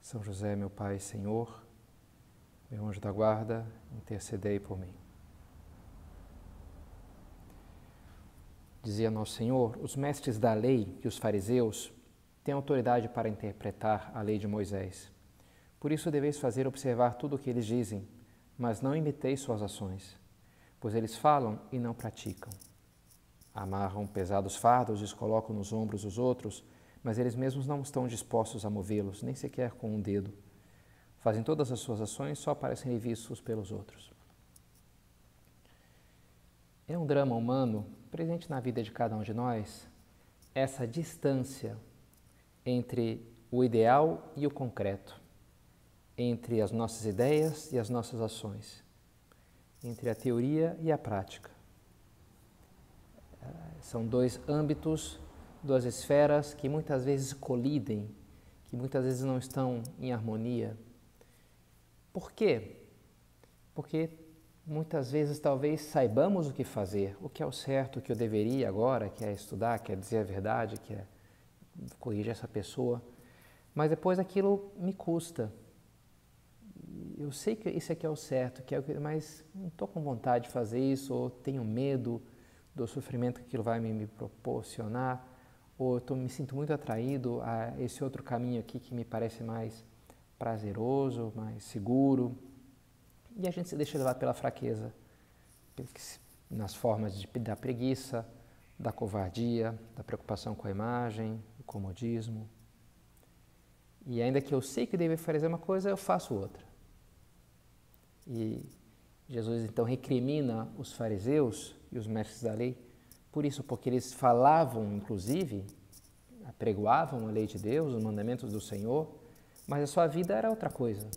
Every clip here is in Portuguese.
são José, meu Pai e Senhor, meu anjo da guarda, intercedei por mim. Dizia nosso Senhor: os mestres da lei e os fariseus têm autoridade para interpretar a lei de Moisés. Por isso deveis fazer observar tudo o que eles dizem, mas não imiteis suas ações, pois eles falam e não praticam. Amarram pesados fardos e os colocam nos ombros dos outros mas eles mesmos não estão dispostos a movê-los, nem sequer com um dedo. Fazem todas as suas ações só para serem vistos pelos outros. É um drama humano presente na vida de cada um de nós essa distância entre o ideal e o concreto, entre as nossas ideias e as nossas ações, entre a teoria e a prática. São dois âmbitos duas esferas que muitas vezes colidem, que muitas vezes não estão em harmonia. Por quê? Porque muitas vezes talvez saibamos o que fazer, o que é o certo, o que eu deveria agora, que é estudar, que é dizer a verdade, que é corrigir essa pessoa, mas depois aquilo me custa. Eu sei que isso aqui é o certo, que é o que, mas não estou com vontade de fazer isso, ou tenho medo do sofrimento que aquilo vai me, me proporcionar ou eu tô, me sinto muito atraído a esse outro caminho aqui que me parece mais prazeroso, mais seguro. E a gente se deixa levar pela fraqueza, nas formas de, da preguiça, da covardia, da preocupação com a imagem, do comodismo. E ainda que eu sei que devo fazer uma coisa, eu faço outra. E Jesus então recrimina os fariseus e os mestres da lei por isso, porque eles falavam, inclusive, apregoavam a lei de Deus, os mandamentos do Senhor, mas a sua vida era outra coisa.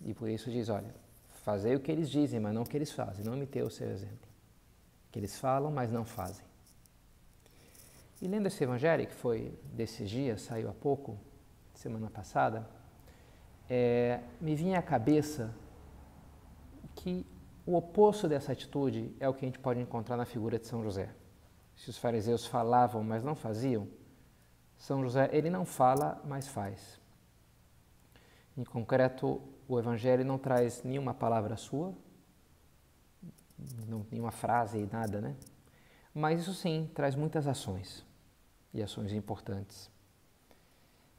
E por isso diz, olha, fazei o que eles dizem, mas não o que eles fazem, não imitei o seu exemplo. Que eles falam, mas não fazem. E lendo esse evangelho, que foi desses dias, saiu há pouco, semana passada, é, me vinha à cabeça que o oposto dessa atitude é o que a gente pode encontrar na figura de São José. Se os fariseus falavam, mas não faziam, São José, ele não fala, mas faz. Em concreto, o Evangelho não traz nenhuma palavra sua, não, nenhuma frase, nada, né? Mas isso sim traz muitas ações, e ações importantes.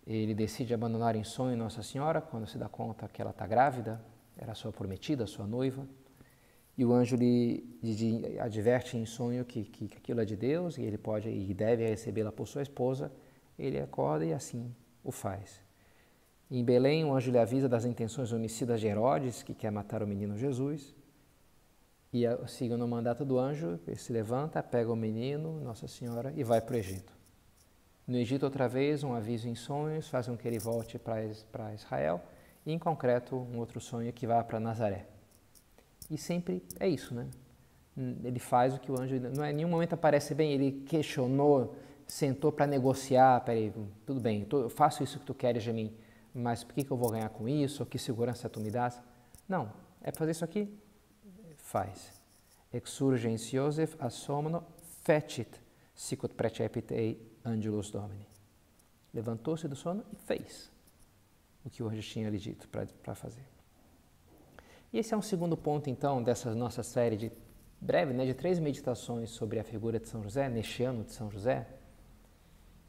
Ele decide abandonar em sonho Nossa Senhora quando se dá conta que ela está grávida, era sua prometida, sua noiva. E o anjo lhe, lhe adverte em sonho que, que, que, aquilo é de Deus e ele pode e deve recebê-la por sua esposa. Ele acorda e assim o faz. Em Belém, o anjo lhe avisa das intenções homicidas de Herodes, que quer matar o menino Jesus. E seguindo o mandato do anjo, ele se levanta, pega o menino, Nossa Senhora, e vai para o Egito. No Egito, outra vez, um aviso em sonhos faz com que ele volte para Israel, e em concreto, um outro sonho que vá para Nazaré. E sempre é isso, né? Ele faz o que o anjo. Não é, em nenhum momento aparece bem, ele questionou, sentou para negociar. Peraí, tudo bem, eu faço isso que tu queres de mim, mas por que, que eu vou ganhar com isso? Que segurança tu me dás? Não, é fazer isso aqui? Faz. Exurgens Joseph assomno fecit sicut precepit ei angelus domini. Levantou-se do sono e fez o que o anjo tinha lhe dito para fazer. E esse é um segundo ponto, então, dessa nossa série de breve, né, de três meditações sobre a figura de São José, neste ano de São José,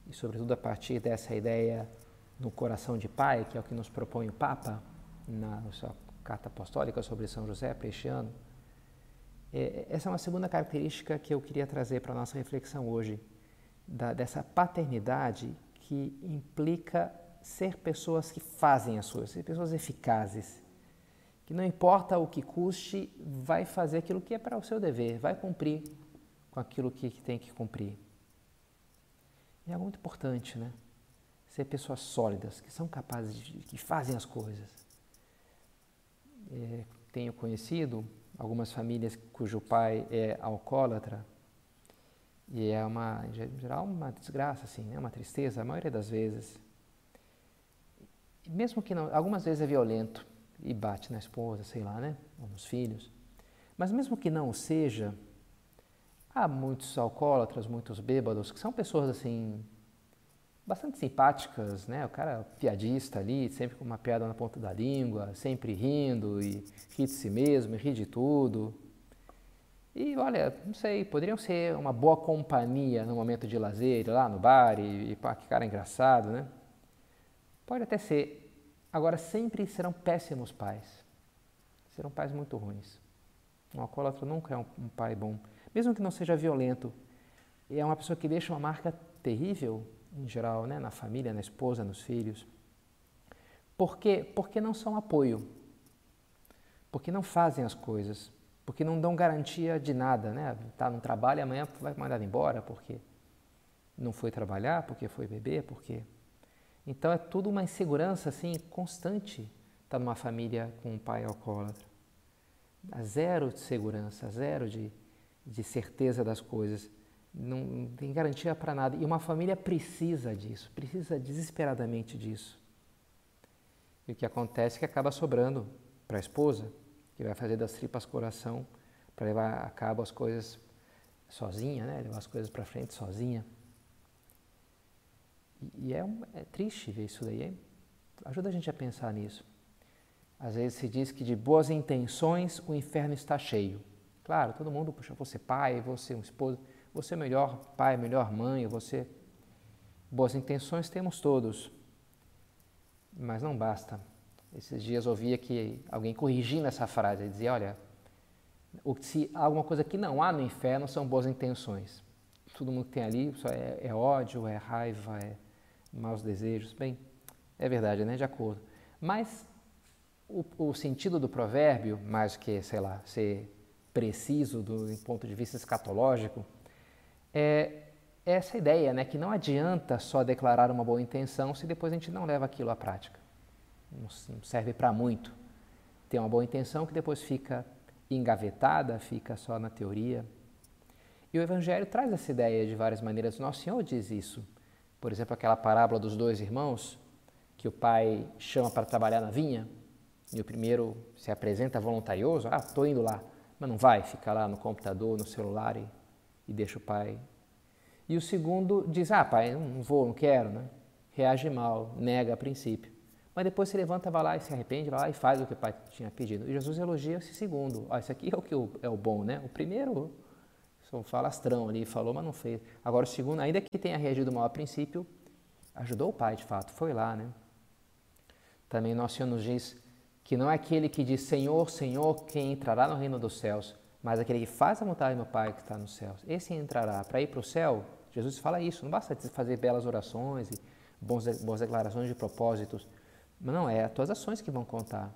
e sobretudo a partir dessa ideia no coração de pai, que é o que nos propõe o Papa na sua carta apostólica sobre São José para este ano. É, essa é uma segunda característica que eu queria trazer para a nossa reflexão hoje, da, dessa paternidade que implica ser pessoas que fazem as coisas, ser pessoas eficazes, que não importa o que custe, vai fazer aquilo que é para o seu dever, vai cumprir com aquilo que, tem que cumprir. E é muito importante, né? ser pessoas sólidas, que são capazes de, que fazem as coisas. É, tenho conhecido algumas famílias cujo pai é alcoólatra e é uma, em geral, uma desgraça, assim, né? uma tristeza, a maioria das vezes. Mesmo que não, algumas vezes é violento e bate na esposa, sei lá, né? Ou nos filhos. Mas mesmo que não seja, há muitos alcoólatras, muitos bêbados, que são pessoas assim, bastante simpáticas, né? O cara piadista ali, sempre com uma piada na ponta da língua, sempre rindo e ri de si mesmo, e ri de tudo. E olha, não sei, poderiam ser uma boa companhia no momento de lazer, lá no bar, e, e pá, que cara engraçado, né? Pode até ser. Agora, sempre serão péssimos pais. Serão pais muito ruins. Um alcoólatra nunca é um, um pai bom. Mesmo que não seja violento, é uma pessoa que deixa uma marca terrível, em geral, né? na família, na esposa, nos filhos. Por quê? Porque não são apoio. Porque não fazem as coisas porque não dão garantia de nada, né? Tá no trabalho amanhã vai mandar embora porque não foi trabalhar, porque foi beber, porque então é tudo uma insegurança assim constante. Estar numa família com um pai alcoólatra, a zero de segurança, zero de, de certeza das coisas, não, não tem garantia para nada. E uma família precisa disso, precisa desesperadamente disso. E o que acontece é que acaba sobrando para a esposa, que vai fazer das tripas coração para levar a cabo as coisas sozinha, né? levar as coisas para frente sozinha. E, é, um, é, triste ver isso daí. Hein? Ajuda a gente a pensar nisso. Às vezes se diz que de boas intenções o inferno está cheio. Claro, todo mundo, puxa, você pai, você um esposo, você é melhor pai, melhor mãe, você. Boas intenções temos todos, mas não basta. Esses dias ouvia que alguém corrigindo essa frase, dizia, olha, se alguma coisa que não há no inferno são boas intenções. Todo mundo que tem ali só é, é ódio, é raiva, é maus desejos. Bem, é verdade, né? De acordo. Mas o, o sentido do provérbio, mais que, sei lá, ser preciso do, ponto de vista escatológico, é essa ideia, né? Que não adianta só declarar uma boa intenção se depois a gente não leva aquilo à prática não serve para muito. Tem uma boa intenção que depois fica engavetada, fica só na teoria. E o Evangelho traz essa ideia de várias maneiras. Nosso Senhor diz isso. Por exemplo, aquela parábola dos dois irmãos, que o pai chama para trabalhar na vinha, e o primeiro se apresenta voluntarioso, ah, estou indo lá, mas não vai, fica lá no computador, no celular e, e deixa o pai. E o segundo diz, ah, pai, não vou, não quero, né? reage mal, nega a princípio mas depois se levanta, vai lá e se arrepende, vai lá e faz o que o pai tinha pedido. E Jesus elogia esse segundo. Ó, esse aqui é o que é o bom, né? O primeiro, só falastrão ali, falou, mas não fez. Agora o segundo, ainda que tenha reagido mal a princípio, ajudou o pai de fato, foi lá, né? Também nosso Senhor nos diz que não é aquele que diz Senhor, Senhor, quem entrará no reino dos céus, mas aquele que faz a vontade do meu Pai que está nos céus. Esse entrará. Para ir para o céu, Jesus fala isso, não basta fazer belas orações e boas declarações de propósitos, não, é as tuas ações que vão contar.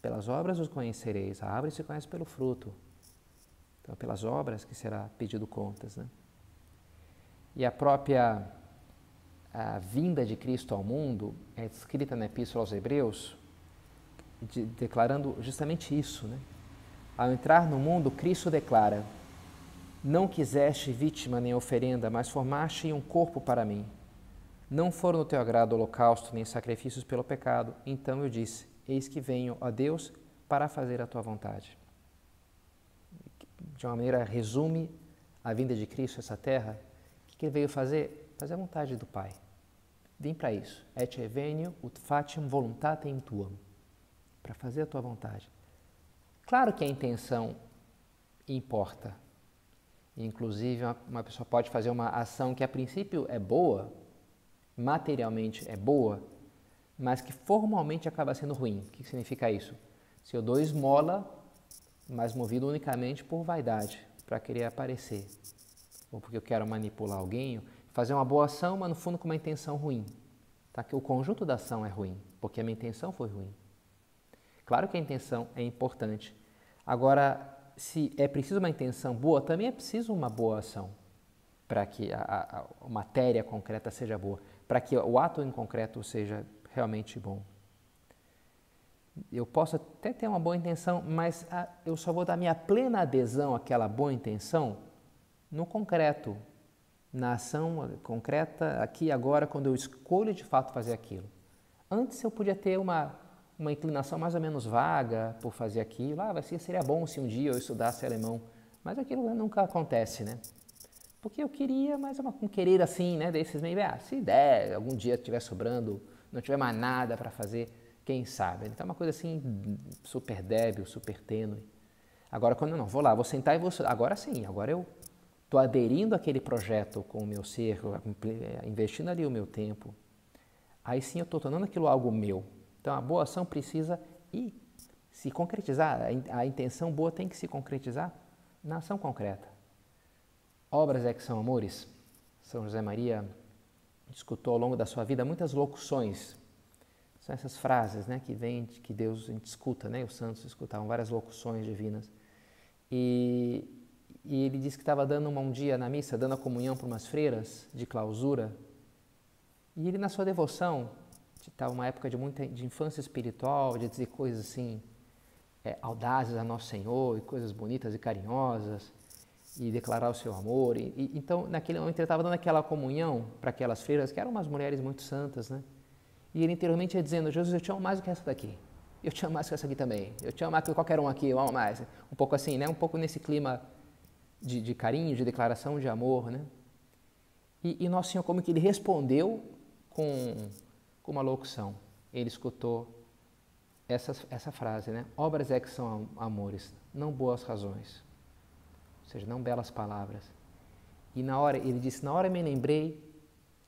Pelas obras os conhecereis. A árvore se conhece pelo fruto. Então, pelas obras que será pedido contas. Né? E a própria a vinda de Cristo ao mundo é descrita na Epístola aos Hebreus, de, declarando justamente isso. Né? Ao entrar no mundo, Cristo declara: Não quiseste vítima nem oferenda, mas formaste um corpo para mim. Não foram do teu agrado holocausto nem sacrifícios pelo pecado. Então eu disse: Eis que venho, ó Deus, para fazer a tua vontade. De uma maneira, resume a vinda de Cristo a essa terra. O que ele veio fazer? Fazer a vontade do Pai. Vim para isso. Et venio ut faciam voluntatem tuam. Para fazer a tua vontade. Claro que a intenção importa. Inclusive, uma, uma pessoa pode fazer uma ação que a princípio é boa, materialmente é boa, mas que formalmente acaba sendo ruim. O que significa isso? Se eu dou esmola, mas movido unicamente por vaidade, para querer aparecer, ou porque eu quero manipular alguém, fazer uma boa ação, mas no fundo com uma intenção ruim. Tá? Que o conjunto da ação é ruim, porque a minha intenção foi ruim. Claro que a intenção é importante. Agora, se é preciso uma intenção boa, também é preciso uma boa ação para que a, a, a matéria concreta seja boa. para que o ato em concreto seja realmente bom. Eu posso até ter uma boa intenção, mas a, eu só vou dar minha plena adesão àquela boa intenção no concreto, na ação concreta, aqui e agora, quando eu escolho de fato fazer aquilo. Antes eu podia ter uma, uma inclinação mais ou menos vaga por fazer aquilo. Ah, seria bom se um dia eu estudasse alemão. Mas aquilo nunca acontece, né? Porque eu queria, mas é um querer assim, né? Desses meio, ah, se der, algum dia estiver sobrando, não tiver mais nada para fazer, quem sabe? Então é uma coisa assim, super débil, super tênue. Agora, quando eu não vou lá, vou sentar e vou. Agora sim, agora eu estou aderindo àquele projeto com o meu ser, investindo ali o meu tempo. Aí sim eu estou tornando aquilo algo meu. Então a boa ação precisa ir se concretizar. A intenção boa tem que se concretizar na ação concreta. Obras é que são amores. São José Maria escutou ao longo da sua vida muitas locuções. São essas frases né, que vem, que Deus a gente escuta, né? os santos escutavam várias locuções divinas. E, e ele disse que estava dando uma, um dia na missa, dando a comunhão para umas freiras de clausura. E ele, na sua devoção, estava uma época de muita de infância espiritual, de dizer coisas assim, é, audazes a Nosso Senhor, e coisas bonitas e carinhosas, e declarar o seu amor. E, e então, naquele momento, ele estava dando aquela comunhão para aquelas freiras, que eram umas mulheres muito santas, né? E ele interiormente ia dizendo: Jesus, eu te amo mais do que essa daqui. Eu te amo mais do que essa aqui também. Eu te amo mais do que qualquer um aqui, eu amo mais. Um pouco assim, né? Um pouco nesse clima de, de carinho, de declaração de amor, né? E, e Nosso Senhor, como que ele respondeu com, com uma locução. Ele escutou essa, essa frase, né? Obras é que são amores, não boas razões. Ou seja, não belas palavras. E na hora, ele disse, na hora me lembrei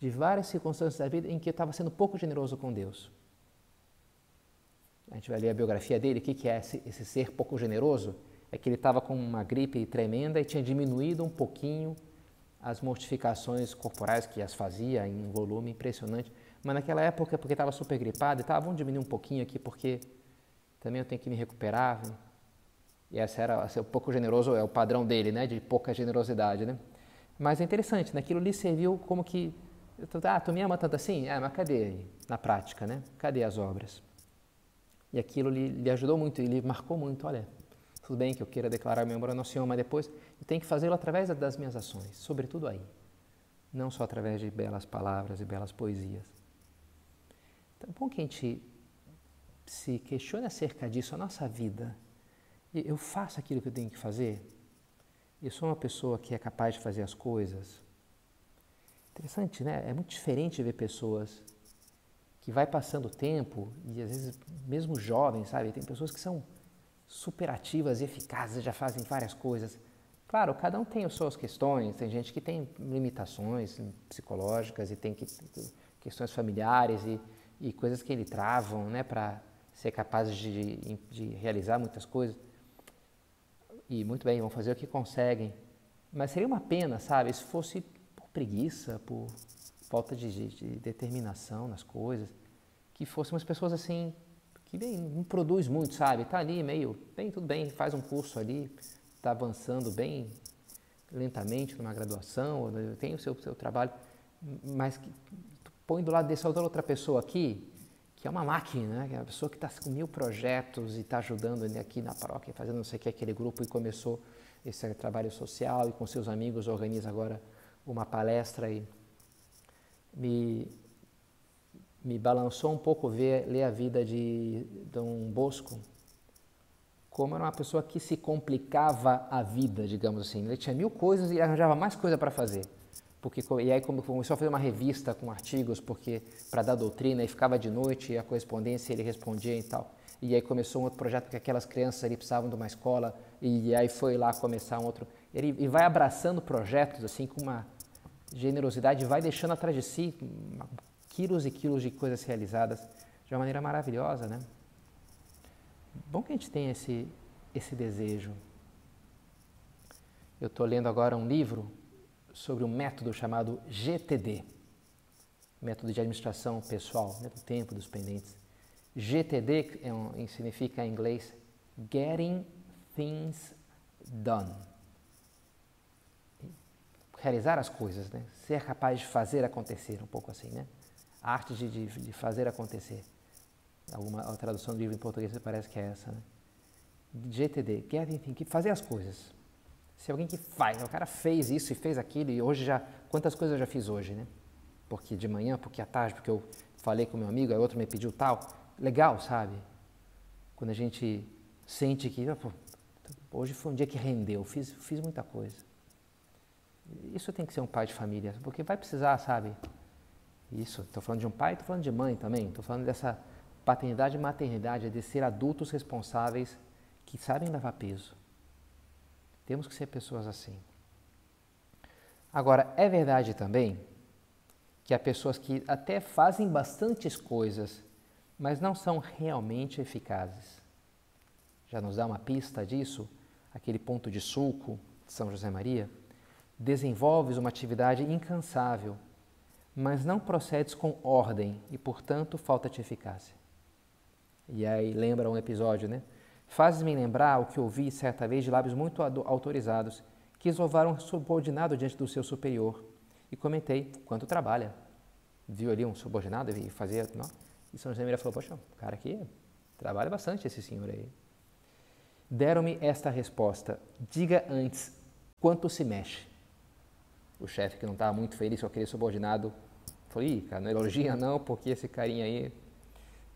de várias circunstâncias da vida em que eu estava sendo pouco generoso com Deus. A gente vai ler a biografia dele, o que, é esse, esse ser pouco generoso? É que ele estava com uma gripe tremenda e tinha diminuído um pouquinho as mortificações corporais que as fazia em um volume impressionante. Mas naquela época, porque estava super gripado, estava, vamos diminuir um pouquinho aqui, porque também eu tenho que me recuperar. E essa era, é um pouco generoso, é o padrão dele, né? De pouca generosidade, né? Mas é interessante, naquilo né? lhe serviu como que, ah, tu me ama tanto assim? Ah, mas cadê na prática, né? Cadê as obras? E aquilo lhe, lhe ajudou muito, e lhe marcou muito, olha, tudo bem que eu queira declarar meu amor ao Nosso Senhor, mas depois eu tenho que fazê-lo através das minhas ações, sobretudo aí. Não só através de belas palavras e belas poesias. Então, é bom que a gente se questione acerca disso, a nossa vida. Eu faço aquilo que eu tenho que fazer? Eu sou uma pessoa que é capaz de fazer as coisas? Interessante, né? É muito diferente ver pessoas que vai passando o tempo e às vezes mesmo jovens, sabe? Tem pessoas que são superativas eficazes, já fazem várias coisas. Claro, cada um tem as suas questões, tem gente que tem limitações psicológicas e tem que, questões familiares e, e coisas que ele travam né, para ser capaz de, de realizar muitas coisas. E muito bem, vão fazer o que conseguem. Mas seria uma pena, sabe, se fosse preguiça, por falta de, de determinação nas coisas, que fôssemos pessoas assim que bem, não produz muito, sabe? Está ali meio, bem, tudo bem, faz um curso ali, está avançando bem lentamente numa graduação, tem o seu, seu trabalho, mas que, põe do lado dessa outra pessoa aqui, que é uma máquina, né? Que é uma pessoa que está com mil projetos e está ajudando aqui na paróquia, fazendo não sei o que, aquele grupo e começou esse trabalho social e com seus amigos organiza agora uma palestra e me me balançou um pouco ver ler a vida de Dom Bosco, como era uma pessoa que se complicava a vida, digamos assim. Ele tinha mil coisas e arranjava mais coisa para fazer. Porque, e aí começou a fazer uma revista com artigos porque para dar doutrina e ficava de noite e a correspondência ele respondia e tal. E aí começou um outro projeto porque aquelas crianças ali precisavam de uma escola e aí foi lá começar um outro. Ele e vai abraçando projetos assim com uma generosidade, vai deixando atrás de si quilos e quilos de coisas realizadas de uma maneira maravilhosa, né? Bom que a gente tenha esse, esse desejo. Eu estou lendo agora um livro sobre um método chamado GTD, método de administração pessoal, né, do tempo dos pendentes. GTD é um, significa em inglês Getting Things Done. Realizar as coisas, né? ser capaz de fazer acontecer, um pouco assim, né? A arte de, de, de fazer acontecer. Alguma a tradução do livro em português parece que é essa, né? GTD, get que fazer as coisas. Se alguém que faz, o cara fez isso e fez aquilo e hoje já, quantas coisas eu já fiz hoje, né? Porque de manhã, porque à tarde, porque eu falei com meu amigo, aí outro me pediu tal. Legal, sabe? Quando a gente sente que, hoje foi um dia que rendeu, fiz, fiz muita coisa. Isso tem que ser um pai de família, porque vai precisar, sabe? Isso, estou falando de um pai, estou falando de mãe também, estou falando dessa paternidade e maternidade, de ser adultos responsáveis que sabem levar peso. Temos que ser pessoas assim. Agora, é verdade também que há pessoas que até fazem bastantes coisas, mas não são realmente eficazes. Já nos dá uma pista disso, aquele ponto de sulco de São José Maria. Desenvolves uma atividade incansável, mas não procedes com ordem e, portanto, falta-te eficácia. E aí lembra um episódio, né? Fazes-me lembrar o que ouvi certa vez de lábios muito autorizados, que louvaram um subordinado diante do seu superior, e comentei quanto trabalha. Viu ali um subordinado e fazia. Não? E São José Maria falou: Poxa, o cara aqui trabalha bastante, esse senhor aí. Deram-me esta resposta: Diga antes quanto se mexe. O chefe, que não estava muito feliz com aquele subordinado, falou: Ih, cara, não elogia não, porque esse carinha aí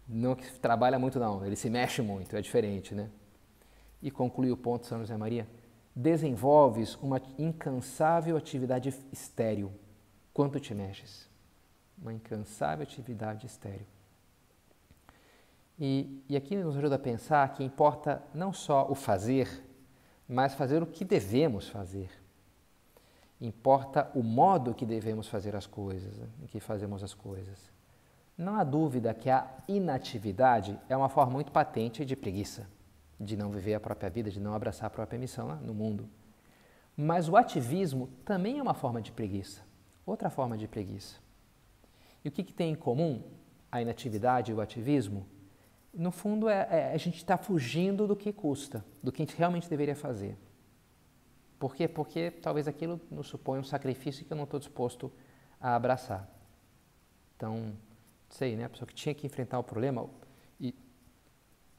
não trabalha muito, não, ele se mexe muito, é diferente, né? E conclui o ponto São José Maria: desenvolves uma incansável atividade estéril quanto te mexes. Uma incansável atividade estéril. E, e aqui nos ajuda a pensar que importa não só o fazer, mas fazer o que devemos fazer. Importa o modo que devemos fazer as coisas, né? que fazemos as coisas. Não há dúvida que a inatividade é uma forma muito patente de preguiça, de não viver a própria vida, de não abraçar a própria missão lá no mundo. Mas o ativismo também é uma forma de preguiça, outra forma de preguiça. E o que, que tem em comum a inatividade e o ativismo? no fundo, é, é a gente está fugindo do que custa, do que a gente realmente deveria fazer. Por quê? Porque talvez aquilo nos supõe um sacrifício que eu não estou disposto a abraçar. Então, sei, né? A pessoa que tinha que enfrentar o problema e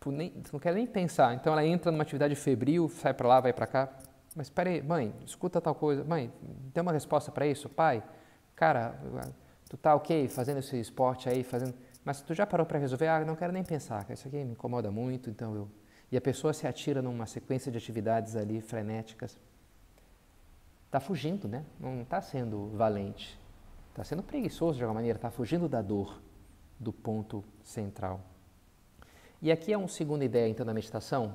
nem, não quer nem pensar. Então, ela entra numa atividade febril, sai para lá, vai para cá. Mas espera aí, mãe, escuta tal coisa. Mãe, tem uma resposta para isso? Pai, cara, tu tá ok fazendo esse esporte aí, fazendo mas tu já parou para resolver? Ah, não quero nem pensar, isso aqui me incomoda muito, então eu. E a pessoa se atira numa sequência de atividades ali frenéticas. Está fugindo, né? Não está sendo valente. Está sendo preguiçoso de alguma maneira, está fugindo da dor, do ponto central. E aqui é uma segunda ideia, então, da meditação,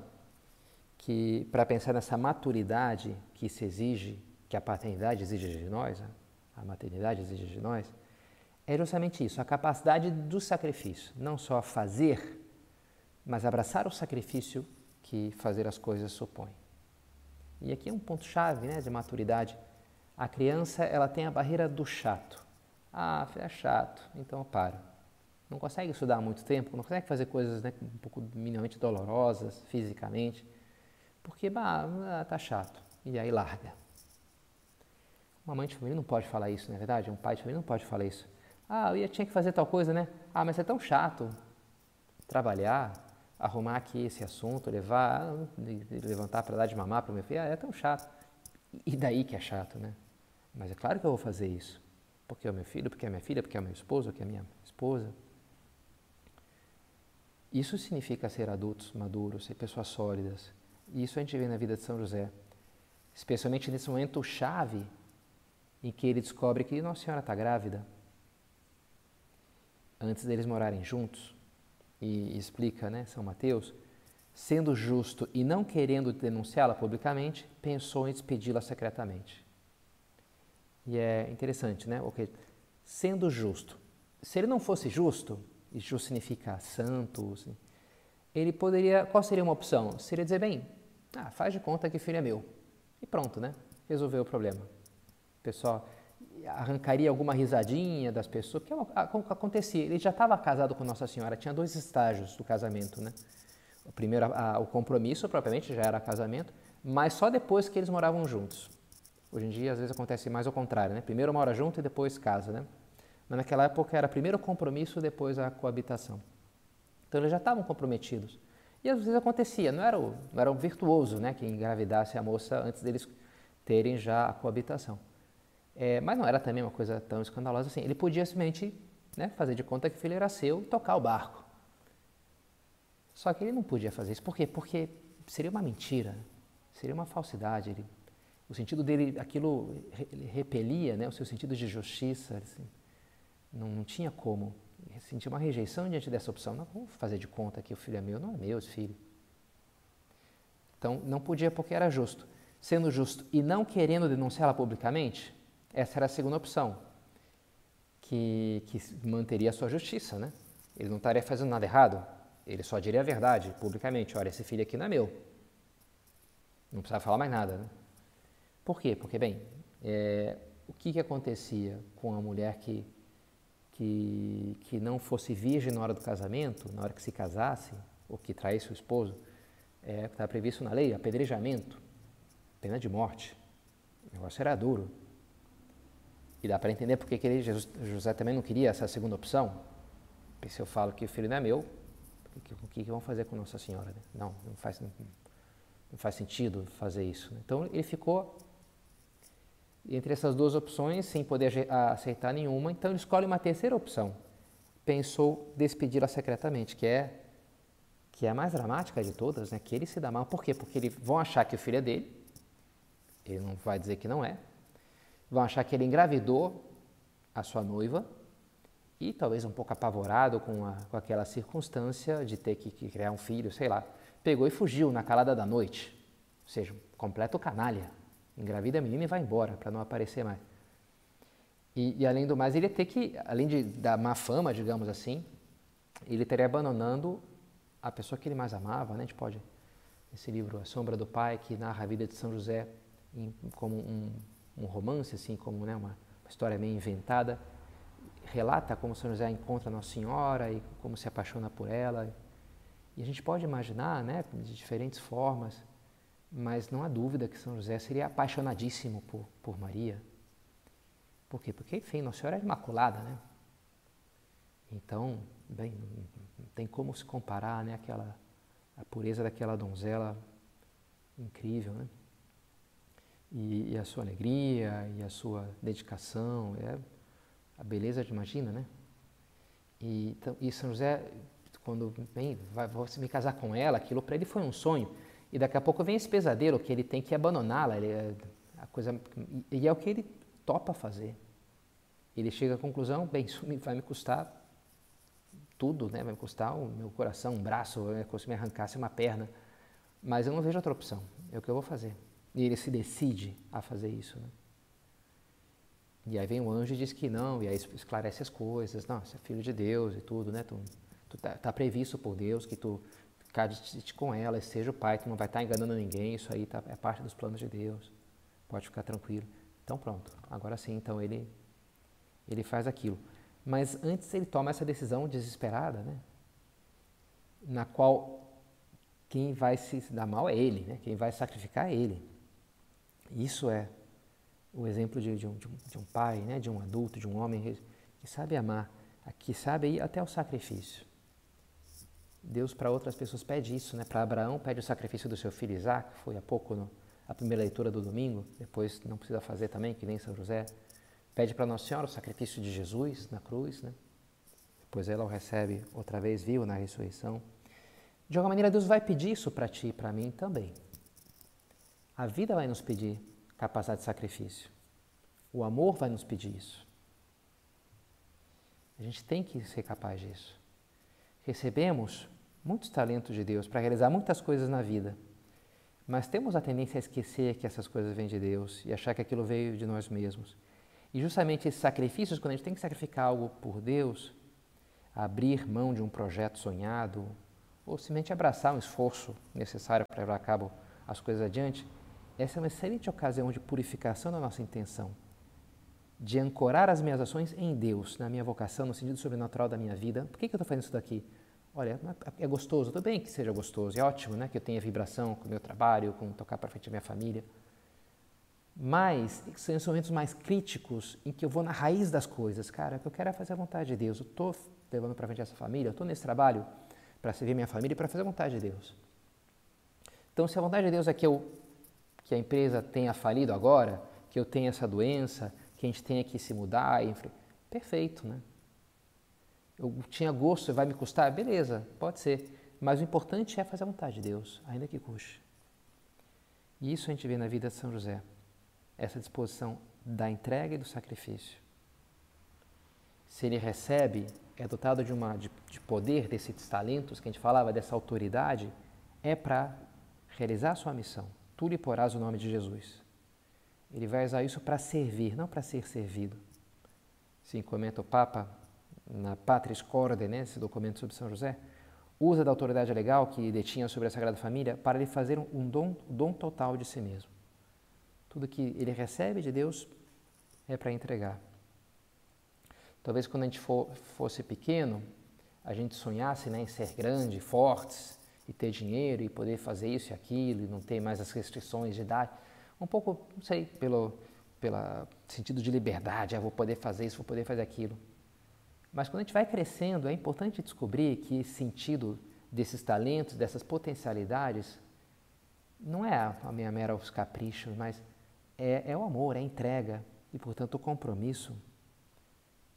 que para pensar nessa maturidade que se exige, que a paternidade exige de nós, a maternidade exige de nós, é justamente isso, a capacidade do sacrifício. Não só fazer, mas abraçar o sacrifício que fazer as coisas supõe. E aqui é um ponto-chave né, de maturidade. A criança ela tem a barreira do chato. Ah, é chato, então eu paro. Não consegue estudar muito tempo, não consegue fazer coisas né, um pouco minimamente dolorosas fisicamente, porque bah, tá chato. E aí larga. Uma mãe de família não pode falar isso, não é verdade? Um pai de família não pode falar isso. Ah, eu tinha que fazer tal coisa, né? Ah, mas é tão chato trabalhar, arrumar aqui esse assunto, levar, levantar para dar de mamar para o meu filho. Ah, é tão chato. E daí que é chato, né? Mas é claro que eu vou fazer isso. Porque é o meu filho, porque é a minha filha, porque é o meu esposo, porque é a minha esposa. Isso significa ser adultos, maduros, ser pessoas sólidas. E isso a gente vê na vida de São José. Especialmente nesse momento chave em que ele descobre que Nossa Senhora está grávida antes deles morarem juntos, e explica né, São Mateus, sendo justo e não querendo denunciá-la publicamente, pensou em despedi-la secretamente. E é interessante, né? Okay. Sendo justo. Se ele não fosse justo, e justo significa santo, ele poderia. Qual seria uma opção? Seria dizer, bem, ah, faz de conta que filho é meu. E pronto, né? Resolveu o problema. Pessoal, arrancaria alguma risadinha das pessoas, porque acontecia, ele já estava casado com Nossa Senhora, tinha dois estágios do casamento, né? O primeiro, a, o compromisso propriamente já era casamento, mas só depois que eles moravam juntos. Hoje em dia, às vezes acontece mais ao contrário, né? Primeiro mora junto e depois casa, né? Mas naquela época era primeiro o compromisso, depois a coabitação. Então eles já estavam comprometidos. E às vezes acontecia, não era, o, não era um virtuoso né, que engravidasse a moça antes deles terem já a coabitação. É, mas não era também uma coisa tão escandalosa assim. Ele podia simplesmente né, fazer de conta que o filho era seu e tocar o barco. Só que ele não podia fazer isso. Por quê? Porque seria uma mentira, seria uma falsidade. Ele, o sentido dele, aquilo ele repelia né, o seu sentido de justiça. Assim, não, não tinha como. Sentia uma rejeição diante dessa opção. Não vou fazer de conta que o filho é meu, não é meu esse filho. Então, não podia porque era justo. Sendo justo e não querendo denunciá-la publicamente, essa era a segunda opção, que, que manteria a sua justiça, né? Ele não estaria fazendo nada errado, ele só diria a verdade publicamente: olha, esse filho aqui não é meu. Não precisava falar mais nada, né? Por quê? Porque, bem, é, o que, que acontecia com a mulher que, que, que não fosse virgem na hora do casamento, na hora que se casasse, ou que traísse o esposo? É, está previsto na lei, apedrejamento, pena de morte. O negócio era duro. E dá para entender porque que ele, Jesus, José também não queria essa segunda opção. Porque se eu falo que o filho não é meu, o que, que, vão fazer com Nossa Senhora? Né? Não, não faz, não, não, faz sentido fazer isso. Né? Então ele ficou entre essas duas opções, sem poder aceitar nenhuma, então ele escolhe uma terceira opção. Pensou despedi-la secretamente, que é que é a mais dramática de todas, né? que ele se dá mal. Por quê? Porque eles vão achar que o filho é dele, ele não vai dizer que não é, vão achar que ele engravidou a sua noiva e talvez um pouco apavorado com, a, com aquela circunstância de ter que, que, criar um filho, sei lá, pegou e fugiu na calada da noite, ou seja, um completo canalha, engravida a menina e vai embora para não aparecer mais. E, e, além do mais, ele ia ter que, além de, da má fama, digamos assim, ele estaria abandonando a pessoa que ele mais amava, né? A gente pode, esse livro, A Sombra do Pai, que narra a vida de São José em, como um, um romance, assim, como né, uma, uma história meio inventada, relata como São José encontra Nossa Senhora e como se apaixona por ela. E a gente pode imaginar, né, de diferentes formas, mas não há dúvida que São José seria apaixonadíssimo por, por Maria. Por quê? Porque, enfim, Nossa Senhora é imaculada, né? Então, bem, não tem como se comparar, né, aquela, a pureza daquela donzela incrível, né? E, e, a sua alegria e a sua dedicação, é a beleza de imagina, né? E, então, e São José, quando vem, vai, você me casar com ela, aquilo para ele foi um sonho. E daqui a pouco vem esse pesadelo que ele tem que abandoná-la, é, a coisa e é o que ele topa fazer. Ele chega à conclusão, bem, isso vai me custar tudo, né? Vai me custar o meu coração, um braço, é se me arrancasse uma perna, mas eu não vejo outra opção. É o que eu vou fazer. E ele se decide a fazer isso. Né? E aí vem o anjo e diz que não, e aí esclarece as coisas. Não, você é filho de Deus e tudo, né? Tu, tu tá, tá, previsto por Deus que tu cade com ela, seja o pai, tu não vai estar tá enganando ninguém, isso aí tá, é parte dos planos de Deus. Pode ficar tranquilo. Então pronto, agora sim, então ele, ele faz aquilo. Mas antes ele toma essa decisão desesperada, né? Na qual quem vai se dar mal é ele, né? Quem vai sacrificar é ele. Isso é o exemplo de, de, um, de, um, pai, né, de um adulto, de um homem que sabe amar, que sabe ir até o sacrifício. Deus para outras pessoas pede isso, né? Para Abraão pede o sacrifício do seu filho Isaac, foi há pouco no, a primeira leitura do domingo, depois não precisa fazer também, que nem São José. Pede para Nossa Senhora o sacrifício de Jesus na cruz, né? Depois ela o recebe outra vez vivo na ressurreição. De alguma maneira, Deus vai pedir isso para ti e para mim também. A vida vai nos pedir capacidade de sacrifício. O amor vai nos pedir isso. A gente tem que ser capaz disso. Recebemos muitos talentos de Deus para realizar muitas coisas na vida, mas temos a tendência a esquecer que essas coisas vêm de Deus e achar que aquilo veio de nós mesmos. E justamente esses sacrifícios, quando a gente tem que sacrificar algo por Deus, abrir mão de um projeto sonhado, ou simplesmente abraçar um esforço necessário para levar a cabo as coisas adiante, essa é uma excelente ocasião de purificação da nossa intenção, de ancorar as minhas ações em Deus, na minha vocação, no sentido sobrenatural da minha vida. Por que, que eu estou fazendo isso daqui? Olha, é gostoso, tudo bem que seja gostoso, é ótimo né, que eu tenha vibração com o meu trabalho, com tocar para frente da minha família. Mas são os momentos mais críticos em que eu vou na raiz das coisas. Cara, o que eu quero é fazer a vontade de Deus. Eu estou levando para frente essa família, eu estou nesse trabalho para servir minha família e para fazer a vontade de Deus. Então, se a vontade de Deus é que, eu, que a empresa tenha falido agora, que eu tenha essa doença, que a gente tenha que se mudar, perfeito, né? Eu tinha gosto, vai me custar? Beleza, pode ser. Mas o importante é fazer a vontade de Deus, ainda que custe. E isso a gente vê na vida de São José essa disposição da entrega e do sacrifício. Se ele recebe, é dotado de, uma, de, de poder, desses talentos que a gente falava, dessa autoridade, é para realizar a sua missão. Tu lhe porás o nome de Jesus. Ele vai usar isso para servir, não para ser servido. Sim, comenta o Papa na Patris Corde, né, esse documento sobre São José, usa da autoridade legal que detinha sobre a Sagrada Família para lhe fazer um dom, dom total de si mesmo. Tudo que ele recebe de Deus é para entregar. Talvez quando a gente for, fosse pequeno, a gente sonhasse né, em ser grande, fortes, e ter dinheiro e poder fazer isso e aquilo, e não ter mais as restrições de idade. Um pouco, não sei, pelo pela sentido de liberdade, ah, vou poder fazer isso, vou poder fazer aquilo. Mas quando a gente vai crescendo, é importante descobrir que esse sentido desses talentos, dessas potencialidades, não é a minha mera os caprichos, mas é, é o amor, é a entrega e, portanto, o compromisso.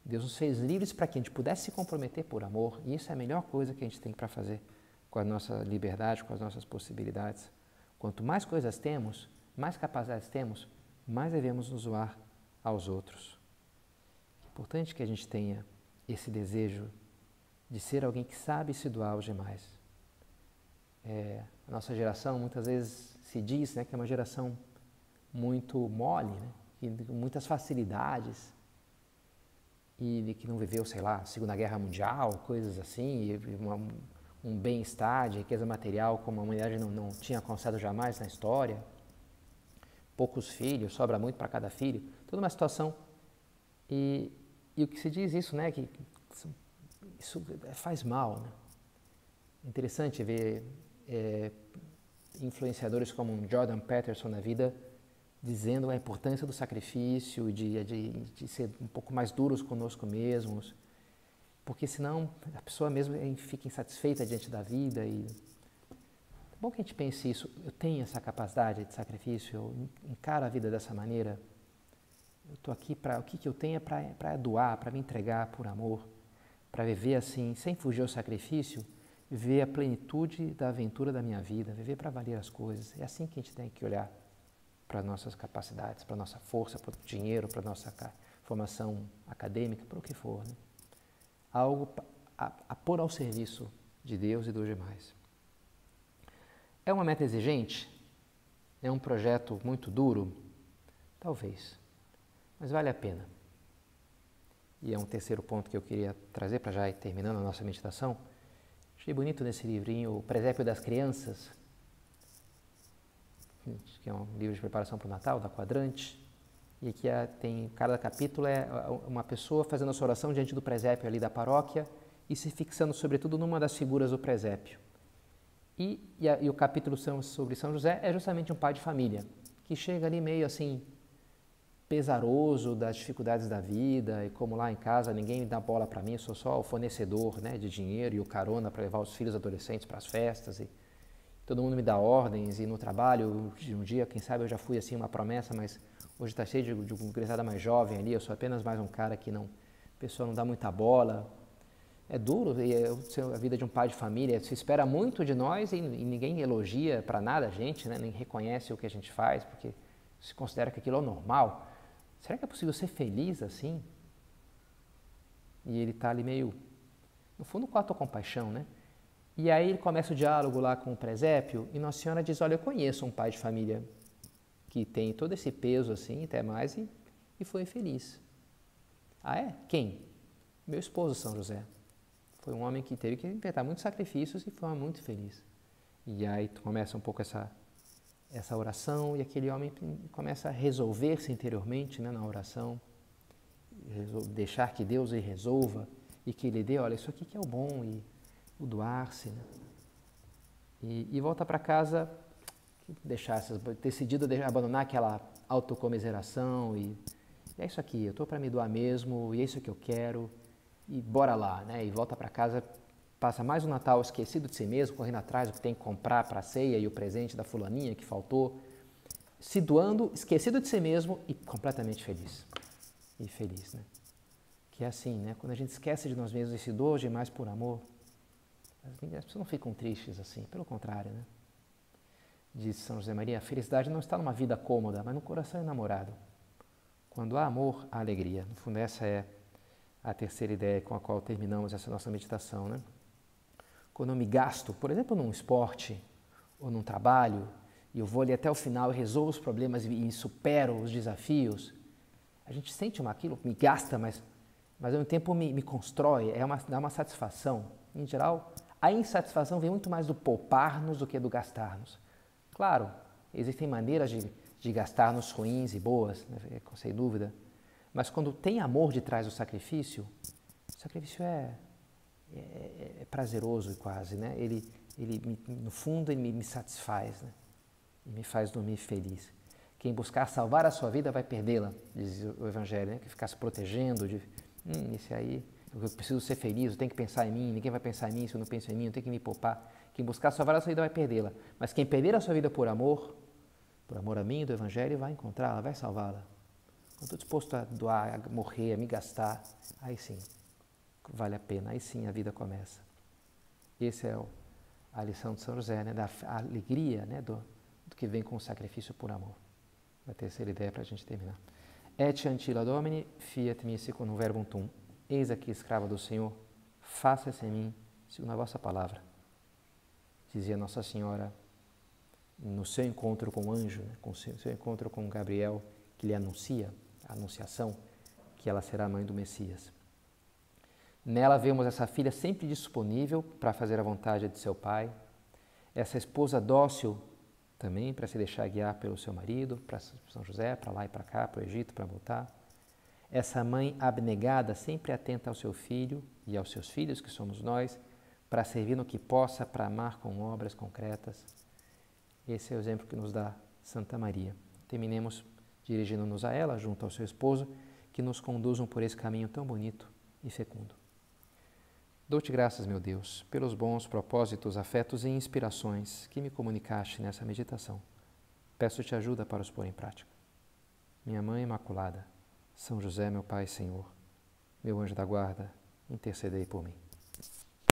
Deus nos fez livres para que a gente pudesse se comprometer por amor, e isso é a melhor coisa que a gente tem para fazer com a nossa liberdade, com as nossas possibilidades. Quanto mais coisas temos, mais capacidades temos, mais devemos nos doar aos outros. É importante que a gente tenha esse desejo de ser alguém que sabe se doar aos demais. É, a nossa geração muitas vezes se diz né, que é uma geração muito mole, né? com muitas facilidades, e que não viveu, sei lá, Segunda Guerra Mundial, coisas assim, uma, um bem-estar de riqueza material como a humanidade não, não tinha alcançado jamais na história, poucos filhos, sobra muito para cada filho, toda uma situação. E, e o que se diz isso, né, que isso faz mal, né? Interessante ver é, influenciadores como Jordan Peterson na vida dizendo a importância do sacrifício, de, de, de ser um pouco mais duros conosco mesmos, porque senão a pessoa mesmo fica insatisfeita diante da vida e é bom que a gente pense isso, eu tenho essa capacidade de sacrifício, eu encaro a vida dessa maneira, eu estou aqui para, o que, que eu tenho é para doar, para me entregar por amor, para viver assim, sem fugir ao sacrifício, viver a plenitude da aventura da minha vida, viver para valer as coisas, é assim que a gente tem que olhar para nossas capacidades, para nossa força, para o dinheiro, para nossa formação acadêmica, para o que for. Né? Algo a, a pôr ao serviço de Deus e dos demais. É uma meta exigente? É um projeto muito duro? Talvez, mas vale a pena. E é um terceiro ponto que eu queria trazer para já terminando a nossa meditação. Achei bonito nesse livrinho O Presépio das Crianças, que é um livro de preparação para o Natal, da Quadrante. E aqui é, tem, cada capítulo é uma pessoa fazendo a sua oração diante do presépio ali da paróquia e se fixando sobretudo numa das figuras do presépio. E, e, a, e o capítulo sobre São José é justamente um pai de família, que chega ali meio assim, pesaroso das dificuldades da vida e como lá em casa ninguém dá bola para mim, eu sou só o fornecedor né, de dinheiro e o carona para levar os filhos adolescentes para as festas e todo mundo me dá ordens e no trabalho, um dia, quem sabe eu já fui assim uma promessa, mas hoje está cheio de, de criançada mais jovem ali, eu sou apenas mais um cara que não, a pessoa não dá muita bola. É duro é, a vida de um pai de família, se espera muito de nós e, e ninguém elogia para nada a gente, né? nem reconhece o que a gente faz, porque se considera que aquilo é normal. Será que é possível ser feliz assim? E ele está ali meio, no fundo, com a tua compaixão, né? E aí ele começa o diálogo lá com o presépio e Nossa Senhora diz, olha, eu conheço um pai de família que tem todo esse peso assim, até mais, e, e foi feliz. Ah, é? Quem? Meu esposo, São José. Foi um homem que teve que enfrentar muitos sacrifícios e foi muito feliz. E aí começa um pouco essa, essa oração e aquele homem começa a resolver-se interiormente né, na oração, deixar que Deus lhe resolva e que lhe dê, olha, isso aqui que é o bom e o doar-se. Né? E, e, volta para casa, deixar essas, decidido abandonar aquela autocomiseração e, e é isso aqui, eu estou para me doar mesmo e é isso que eu quero e bora lá, né? E volta para casa, passa mais um Natal esquecido de si mesmo, correndo atrás do que tem que comprar para a ceia e o presente da fulaninha que faltou, se doando, esquecido de si mesmo e completamente feliz. E feliz, né? Que é assim, né? Quando a gente esquece de nós mesmos e se doa demais por amor, as pessoas não ficam tristes assim, pelo contrário, né? Diz São José Maria, a felicidade não está numa vida cômoda, mas no coração enamorado. Quando há amor, há alegria. No fundo, essa é a terceira ideia com a qual terminamos essa nossa meditação, né? Quando eu me gasto, por exemplo, num esporte ou num trabalho, e eu vou ali até o final e resolvo os problemas e supero os desafios, a gente sente uma, aquilo, me gasta, mas, mas ao mesmo tempo me, me constrói, é uma, dá uma satisfação. Em geral, a insatisfação vem muito mais do poupar-nos do que do gastar-nos. Claro, existem maneiras de, de gastar-nos ruins e boas, né, é, sem dúvida, mas quando tem amor de trás do sacrifício, o sacrifício é, é, é, é prazeroso quase, né? Ele, ele no fundo, ele me, me satisfaz, né? E me faz dormir feliz. Quem buscar salvar a sua vida vai perdê-la, diz o Evangelho, né? Que ficar se protegendo de, hum, esse aí, eu preciso ser feliz, eu tenho que pensar em mim, ninguém vai pensar em mim se eu não penso em mim, eu tenho que me poupar. Quem buscar a sua vida vai perdê-la. Mas quem perder a sua vida por amor, por amor a mim, do Evangelho, vai encontrá-la, vai salvá-la. Quando estou disposto a doar, a morrer, a me gastar, aí sim, vale a pena, aí sim a vida começa. Essa é a lição de São José, né? da alegria né? do, do que vem com o sacrifício por amor a terceira ideia para a gente terminar. Et antila domini, fiat mi secundum verbum tum. Eis aqui, escrava do Senhor, faça-se em mim, segundo a vossa palavra. Dizia Nossa Senhora no seu encontro com o anjo, né, com seu, seu encontro com Gabriel, que lhe anuncia, a anunciação, que ela será a mãe do Messias. Nela vemos essa filha sempre disponível para fazer a vontade de seu pai, essa esposa dócil também para se deixar guiar pelo seu marido, para São José, para lá e para cá, para o Egito, para voltar. Essa mãe abnegada, sempre atenta ao seu filho e aos seus filhos, que somos nós, para servir no que possa, para amar com obras concretas. Esse é o exemplo que nos dá Santa Maria. Terminemos dirigindo-nos a ela, junto ao seu esposo, que nos conduzam por esse caminho tão bonito e fecundo. Dou-te graças, meu Deus, pelos bons propósitos, afetos e inspirações que me comunicaste nessa meditação. Peço-te ajuda para os pôr em prática. Minha Mãe Imaculada, São José, meu Pai Senhor, meu anjo da guarda, intercedei por mim.